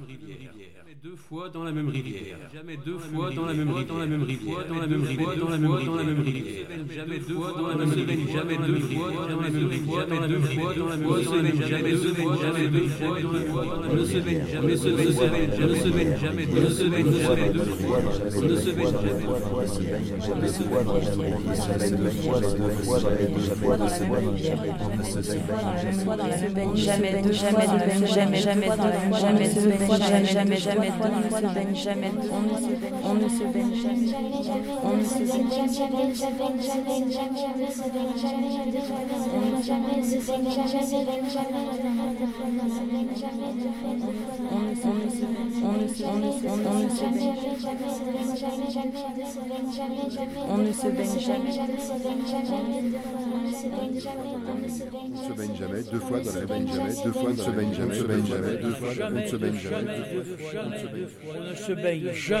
Rivière. deux fois dans la même rivière. Jamais deux fois dans la même rivière. Dans la même rivière. Dans la même rivière. Dans la même rivière. Dans la même rivière. Jamais deux fois dans la même rivière. Jamais deux fois dans la même rivière. Jamais deux fois dans la même rivière. Jamais deux fois dans la même rivière. jamais. jamais. jamais. jamais. Deux fois. jamais. jamais. Deux fois. Deux fois dans la même rivière. Jamais deux fois dans la même rivière. Jamais jamais jamais jamais on ne jamais pas on ne se baigne jamais, on ne se baigne jamais, on ne se baigne on ne se baigne jamais, on se baigne jamais, deux fois dans baigne jamais, deux fois baigne jamais, se baigne jamais, deux on ne se baigne jamais, on ne se baigne jamais, on ne se baigne jamais,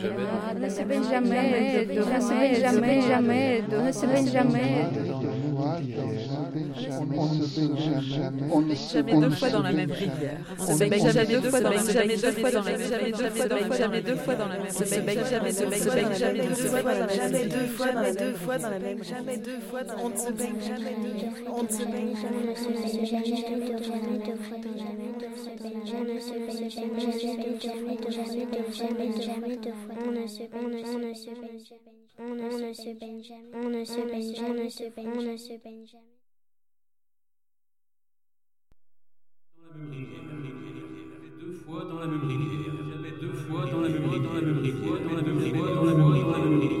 jamais, ne Benjamin, jamais, Benjamin, ne Benjamin, de jamais, ne on ne se baigne jamais, deux fois dans la même rivière, on ne jamais deux fois dans la même jamais deux fois jamais deux fois on ne dans la même rivière, deux fois dans la même rivière, jamais deux fois dans la même rivière, dans la même rivière, dans la même rivière, dans la même rivière.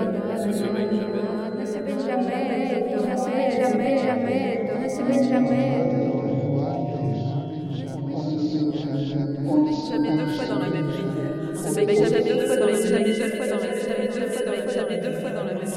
Ne jamais. jamais, ne jamais, jamais, ne jamais. jamais ne fois jamais. la même jamais deux fois dans la même rivière. prière. Recevez jamais deux fois dans la même rivière.